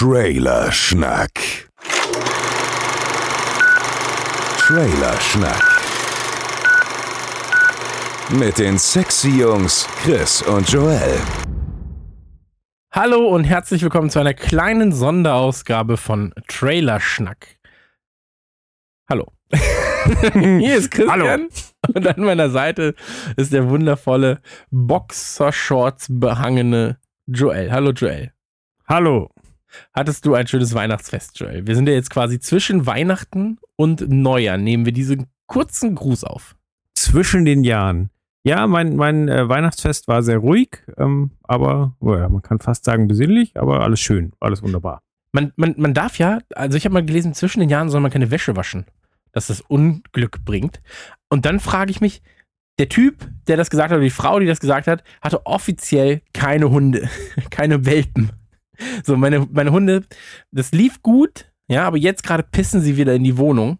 Trailer Schnack. Trailer Schnack. Mit den sexy Jungs Chris und Joel. Hallo und herzlich willkommen zu einer kleinen Sonderausgabe von Trailer Schnack. Hallo. Hier ist Christian. Hallo. Und an meiner Seite ist der wundervolle Boxershorts behangene Joel. Hallo Joel. Hallo. Hattest du ein schönes Weihnachtsfest, Joel? Wir sind ja jetzt quasi zwischen Weihnachten und Neujahr. Nehmen wir diesen kurzen Gruß auf. Zwischen den Jahren. Ja, mein, mein äh, Weihnachtsfest war sehr ruhig, ähm, aber oh ja, man kann fast sagen besinnlich, aber alles schön, alles wunderbar. Man, man, man darf ja, also ich habe mal gelesen, zwischen den Jahren soll man keine Wäsche waschen, dass das Unglück bringt. Und dann frage ich mich, der Typ, der das gesagt hat, oder die Frau, die das gesagt hat, hatte offiziell keine Hunde, keine Welpen. So, meine, meine Hunde, das lief gut, ja, aber jetzt gerade pissen sie wieder in die Wohnung,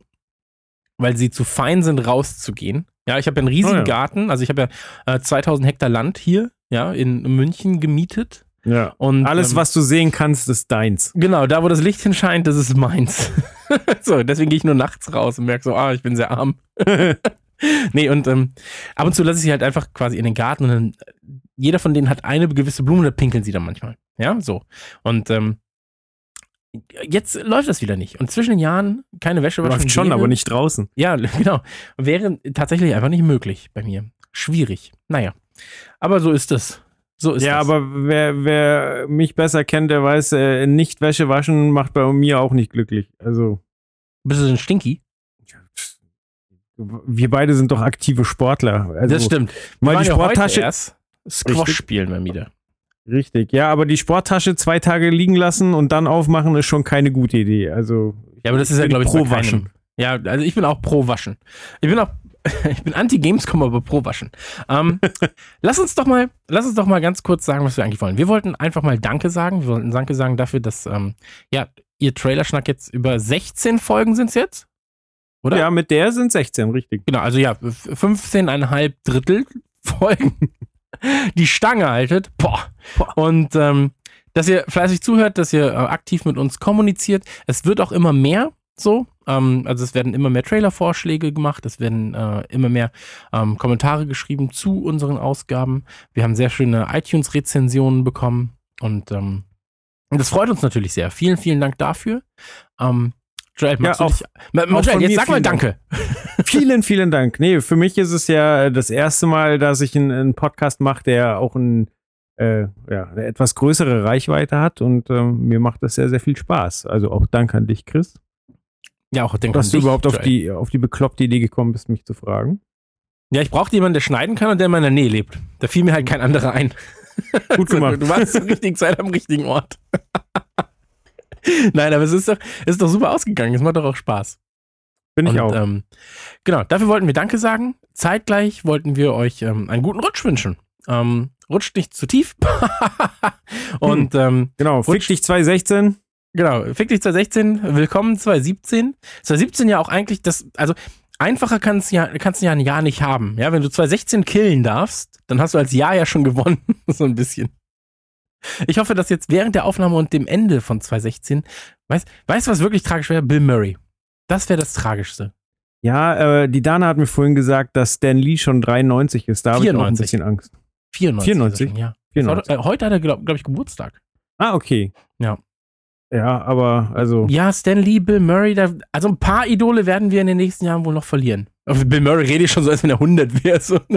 weil sie zu fein sind, rauszugehen. Ja, ich habe ja einen riesigen Oh ja. Garten, also ich habe ja äh, 2000 Hektar Land hier, ja, in München gemietet. Ja. Und, Alles, ähm, was du sehen kannst, ist deins. Genau, da wo das Licht hinscheint, das ist meins. so, deswegen gehe ich nur nachts raus und merke so, ah, ich bin sehr arm. nee, und ähm, ab und zu lasse ich sie halt einfach quasi in den Garten und dann, jeder von denen hat eine gewisse Blume, da pinkeln sie dann manchmal. Ja, so. Und ähm, jetzt läuft das wieder nicht. Und zwischen den Jahren keine Wäsche waschen. Läuft schon, wäre- aber nicht draußen. Ja, genau. Wäre tatsächlich einfach nicht möglich bei mir. Schwierig. Naja. Aber so ist es. So ist ja, das. aber wer, wer mich besser kennt, der weiß, äh, nicht Wäsche waschen macht bei mir auch nicht glücklich. Also, Bist du denn stinky? wir beide sind doch aktive Sportler. Also, das stimmt. Waren die Sporttasche. Squash spielen wir wieder. Richtig, ja, aber die Sporttasche zwei Tage liegen lassen und dann aufmachen ist schon keine gute Idee. Also, Ja, aber das ist ja, glaube ich, pro. Waschen. Ja, also ich bin auch pro Waschen. Ich bin auch, ich bin anti-Gamescom, aber pro Waschen. Ähm, lass uns doch mal, lass uns doch mal ganz kurz sagen, was wir eigentlich wollen. Wir wollten einfach mal Danke sagen. Wir wollten Danke sagen dafür, dass, ähm, ja, ihr Trailerschnack jetzt über 16 Folgen sind jetzt. Oder? Ja, mit der sind 16, richtig. Genau, also ja, f- 15,5 Drittel Folgen die Stange haltet. Boah. Und ähm, dass ihr fleißig zuhört, dass ihr äh, aktiv mit uns kommuniziert. Es wird auch immer mehr so. Ähm, also es werden immer mehr Trailer-Vorschläge gemacht, es werden äh, immer mehr ähm, Kommentare geschrieben zu unseren Ausgaben. Wir haben sehr schöne iTunes-Rezensionen bekommen und ähm, das freut uns natürlich sehr. Vielen, vielen Dank dafür. Ähm, Joel, Ja, auch- dich, auch Joel, jetzt sag mal vielen Dank. Vielen, vielen Dank. Nee, für mich ist es ja das erste Mal, dass ich einen, einen Podcast mache, der auch ein, äh, ja, eine etwas größere Reichweite hat und ähm, mir macht das sehr, sehr viel Spaß. Also auch Dank an dich, Chris, Ja, auch denk dass an du dich, überhaupt auf die, auf die bekloppte Idee gekommen bist, mich zu fragen. Ja, ich brauchte jemanden, der schneiden kann und der in meiner Nähe lebt. Da fiel mir halt kein anderer ein. Gut gemacht. Du warst zur richtigen Zeit am richtigen Ort. Nein, aber es ist doch, es ist doch super ausgegangen. Es macht doch auch Spaß. Bin ich und, auch. Ähm, genau, dafür wollten wir Danke sagen. Zeitgleich wollten wir euch ähm, einen guten Rutsch wünschen. Ähm, rutscht nicht zu tief. und ähm, genau, Fick dich 2016. Genau, Fick dich 2016, willkommen 2017. 2017 ja auch eigentlich das, also einfacher kannst ja, kannst du ja ein Jahr nicht haben. Ja, wenn du 2016 killen darfst, dann hast du als Jahr ja schon gewonnen, so ein bisschen. Ich hoffe, dass jetzt während der Aufnahme und dem Ende von 2016, weißt, weißt du, was wirklich tragisch wäre? Bill Murray. Das wäre das Tragischste. Ja, äh, die Dana hat mir vorhin gesagt, dass Stan Lee schon 93 ist. Da habe ich auch ein 94. bisschen Angst. 94. 94? ist er schon, ja. 94. Heute, äh, heute hat er, glaube glaub ich, Geburtstag. Ah, okay. Ja. Ja, aber also. Ja, Stan Lee, Bill Murray, da, also ein paar Idole werden wir in den nächsten Jahren wohl noch verlieren. Aber Bill Murray rede ich schon so, als wenn er 100 wäre. So.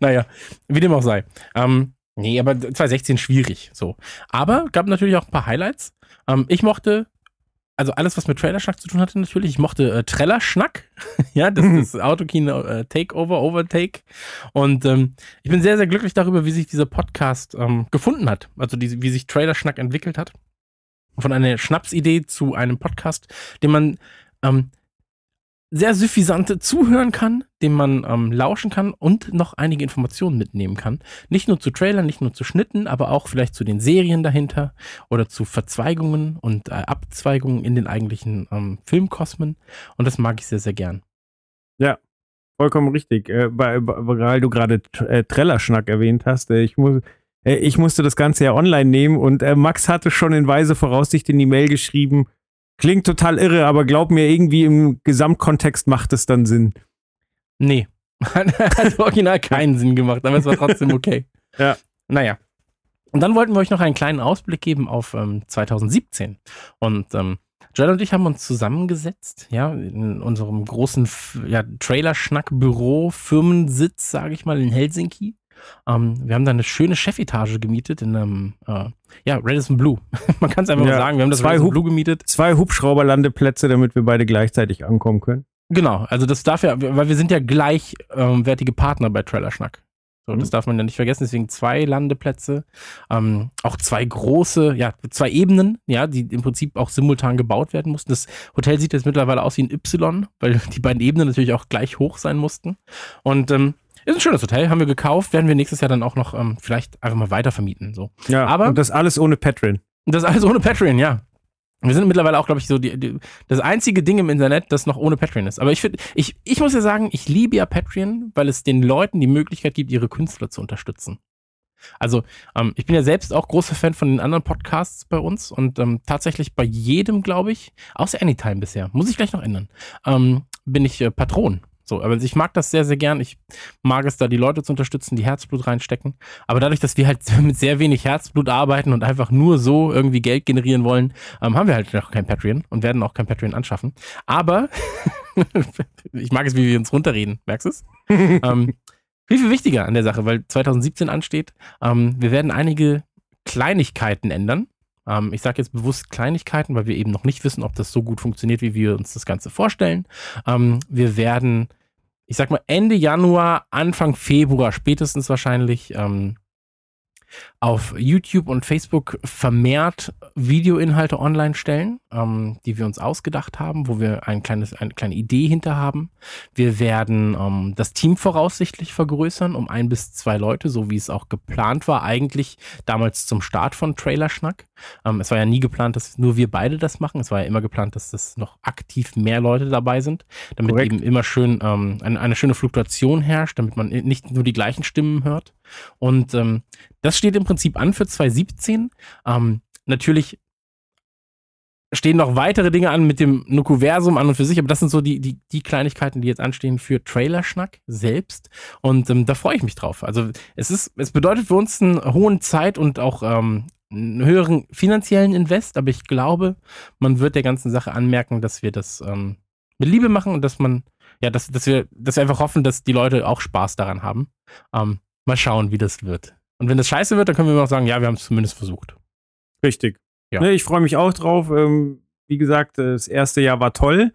Naja, wie dem auch sei. Ähm, nee, aber 2016 schwierig. So. Aber gab natürlich auch ein paar Highlights. Ähm, ich mochte, also alles, was mit Trailerschnack zu tun hatte, natürlich. Ich mochte äh, Trellerschnack. ja, das ist das Autokino äh, Takeover, Overtake. Und ähm, ich bin sehr, sehr glücklich darüber, wie sich dieser Podcast ähm, gefunden hat. Also die, wie sich Trailerschnack entwickelt hat von einer Schnapsidee zu einem Podcast, den man ähm, sehr suffisante zuhören kann, dem man ähm, lauschen kann und noch einige Informationen mitnehmen kann. Nicht nur zu Trailern, nicht nur zu Schnitten, aber auch vielleicht zu den Serien dahinter oder zu Verzweigungen und äh, Abzweigungen in den eigentlichen ähm, Filmkosmen. Und das mag ich sehr, sehr gern. Vollkommen richtig. Äh, bei, weil du gerade äh, Trellerschnack erwähnt hast, äh, ich muss, Äh, ich musste das Ganze ja online nehmen und äh, Max hatte schon in weise Voraussicht in die Mail geschrieben, klingt total irre, aber glaub mir, irgendwie im Gesamtkontext macht es dann Sinn. Nee. Hat original keinen Sinn gemacht, aber es war trotzdem okay. Ja. Naja. Und dann wollten wir euch noch einen kleinen Ausblick geben auf ähm, 2017. Und ähm, Joel und ich haben uns zusammengesetzt, ja, in unserem großen ja, Trailer-Schnack-Büro, Firmensitz, sage ich mal, in Helsinki. Ähm, wir haben da eine schöne Chefetage gemietet in einem, äh, ja, Redison Blue. Man kann es einfach Ja, mal sagen, wir haben das zwei Redison Hub- Blue gemietet. Zwei Hubschrauberlandeplätze, damit wir beide gleichzeitig ankommen können. Genau, also das darf ja, weil wir sind ja gleichwertige Partner bei Trailer Schnack. So, das Mhm. darf man ja nicht vergessen, deswegen zwei Landeplätze, ähm, auch zwei große, ja, zwei Ebenen, ja, die im Prinzip auch simultan gebaut werden mussten. Das Hotel sieht jetzt mittlerweile aus wie ein Y, weil die beiden Ebenen natürlich auch gleich hoch sein mussten. Und ähm, ist ein schönes Hotel, haben wir gekauft, werden wir nächstes Jahr dann auch noch ähm, vielleicht einfach mal weiter vermieten. So. Ja, Aber- und das alles ohne Patreon. Das alles ohne Patreon, ja. Wir sind mittlerweile auch, glaube ich, so die, die, das einzige Ding im Internet, das noch ohne Patreon ist. Aber ich finde, ich, ich muss ja sagen, ich liebe ja Patreon, weil es den Leuten die Möglichkeit gibt, ihre Künstler zu unterstützen. Also, ähm, ich bin ja selbst auch großer Fan von den anderen Podcasts bei uns und ähm, tatsächlich bei jedem, glaube ich, außer Anytime bisher, muss ich gleich noch ändern, ähm, bin ich äh, Patron. So, aber ich mag das sehr, sehr gern. Ich mag es da, die Leute zu unterstützen, die Herzblut reinstecken. Aber dadurch, dass wir halt mit sehr wenig Herzblut arbeiten und einfach nur so irgendwie Geld generieren wollen, ähm, haben wir halt noch kein Patreon und werden auch kein Patreon anschaffen. Aber ich mag es, wie wir uns runterreden. Merkst du es? ähm, viel, viel wichtiger an der Sache, weil 2017 ansteht. Ähm, wir werden einige Kleinigkeiten ändern. Ähm, ich sage jetzt bewusst Kleinigkeiten, weil wir eben noch nicht wissen, ob das so gut funktioniert, wie wir uns das Ganze vorstellen. Ähm, wir werden, ich sag mal, Ende Januar, Anfang Februar spätestens wahrscheinlich ähm, auf YouTube und Facebook vermehrt Videoinhalte online stellen, ähm, die wir uns ausgedacht haben, wo wir ein kleines, eine kleine Idee hinter haben. Wir werden ähm, das Team voraussichtlich vergrößern um ein bis zwei Leute, so wie es auch geplant war, eigentlich damals zum Start von Trailerschnack. Ähm, es war ja nie geplant, dass nur wir beide das machen. Es war ja immer geplant, dass das noch aktiv mehr Leute dabei sind, damit Korrekt. eben immer schön ähm, eine, eine schöne Fluktuation herrscht, damit man nicht nur die gleichen Stimmen hört. Und ähm, das steht im Prinzip an für 2017. Ähm, natürlich stehen noch weitere Dinge an mit dem Nukuversum an und für sich, aber das sind so die, die, die Kleinigkeiten, die jetzt anstehen für Trailerschnack selbst. Und ähm, da freue ich mich drauf. Also es ist, es bedeutet für uns einen hohen Zeit und auch ähm, einen höheren finanziellen Invest, aber ich glaube, man wird der ganzen Sache anmerken, dass wir das ähm, mit Liebe machen und dass man, ja, dass, dass wir, dass wir einfach hoffen, dass die Leute auch Spaß daran haben. Ähm, mal schauen, wie das wird. Und wenn das scheiße wird, dann können wir immer noch sagen, ja, wir haben es zumindest versucht. Richtig. Ja. Ne, ich freue mich auch drauf. Ähm, wie gesagt, das erste Jahr war toll.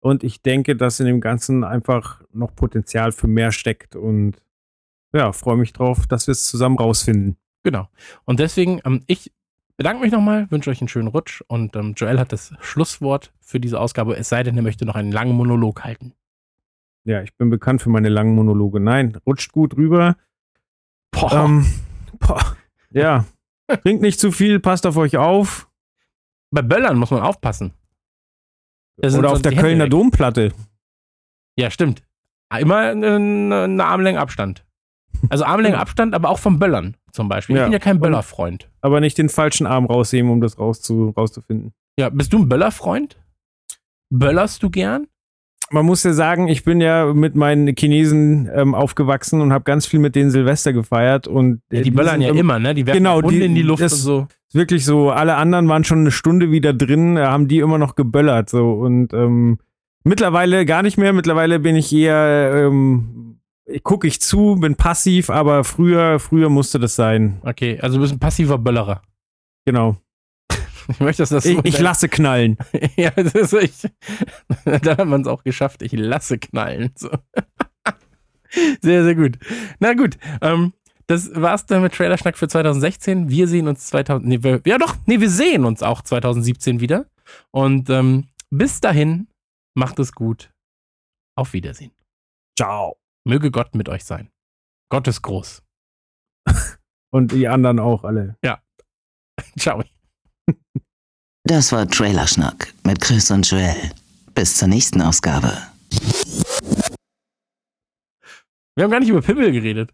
Und ich denke, dass in dem Ganzen einfach noch Potenzial für mehr steckt. Und ja, freue mich drauf, dass wir es zusammen rausfinden. Genau. Und deswegen, ähm, ich bedanke mich nochmal, wünsche euch einen schönen Rutsch und ähm, Joel hat das Schlusswort für diese Ausgabe, es sei denn, er möchte noch einen langen Monolog halten. Ja, ich bin bekannt für meine langen Monologe. Nein, rutscht gut rüber. Boah, Ähm, boah, ja. Trinkt nicht zu viel, passt auf euch auf. bei Böllern muss man aufpassen. Oder auf der Kölner weg. Domplatte. Ja, stimmt. Immer eine, eine Armlänge Abstand. Also Armlänge Abstand, aber auch vom Böllern zum Beispiel. Ich Ja. bin ja kein Und- Böllerfreund. Aber nicht den falschen Arm rausheben, um das rauszu, rauszufinden. Ja, bist du ein Böllerfreund? Böllerst du gern? Man muss ja sagen, ich bin ja mit meinen Chinesen ähm, aufgewachsen und habe ganz viel mit denen Silvester gefeiert. Und Ja, die böllern ja im- immer, ne? Die werfen Genau, Hunde die- in die Luft das- und so. Wirklich so, alle anderen waren schon eine Stunde wieder drin, äh, haben die immer noch geböllert. So. Und ähm, mittlerweile gar nicht mehr. Mittlerweile bin ich eher, ähm, gucke ich zu, bin passiv, aber früher, früher musste das sein. Okay, also du bist ein passiver Böllerer. Genau. Ich möchte, dass das Ich, ich lasse knallen. Ja, das ist ich. Da hat man es auch geschafft. Ich lasse knallen. So. Sehr, sehr gut. Na gut, ähm, das war's dann mit Trailerschnack für 2016. Wir sehen uns 2000. Nee, wir, ja doch, nee, wir sehen uns auch 2017 wieder. Und ähm, bis dahin, macht es gut. Auf Wiedersehen. Ciao. Möge Gott mit euch sein. Gott ist groß. Und die anderen auch alle. Ciao. Das war Trailerschnack mit Chris und Joel. Bis zur nächsten Ausgabe. Wir haben gar nicht über Pimmel geredet.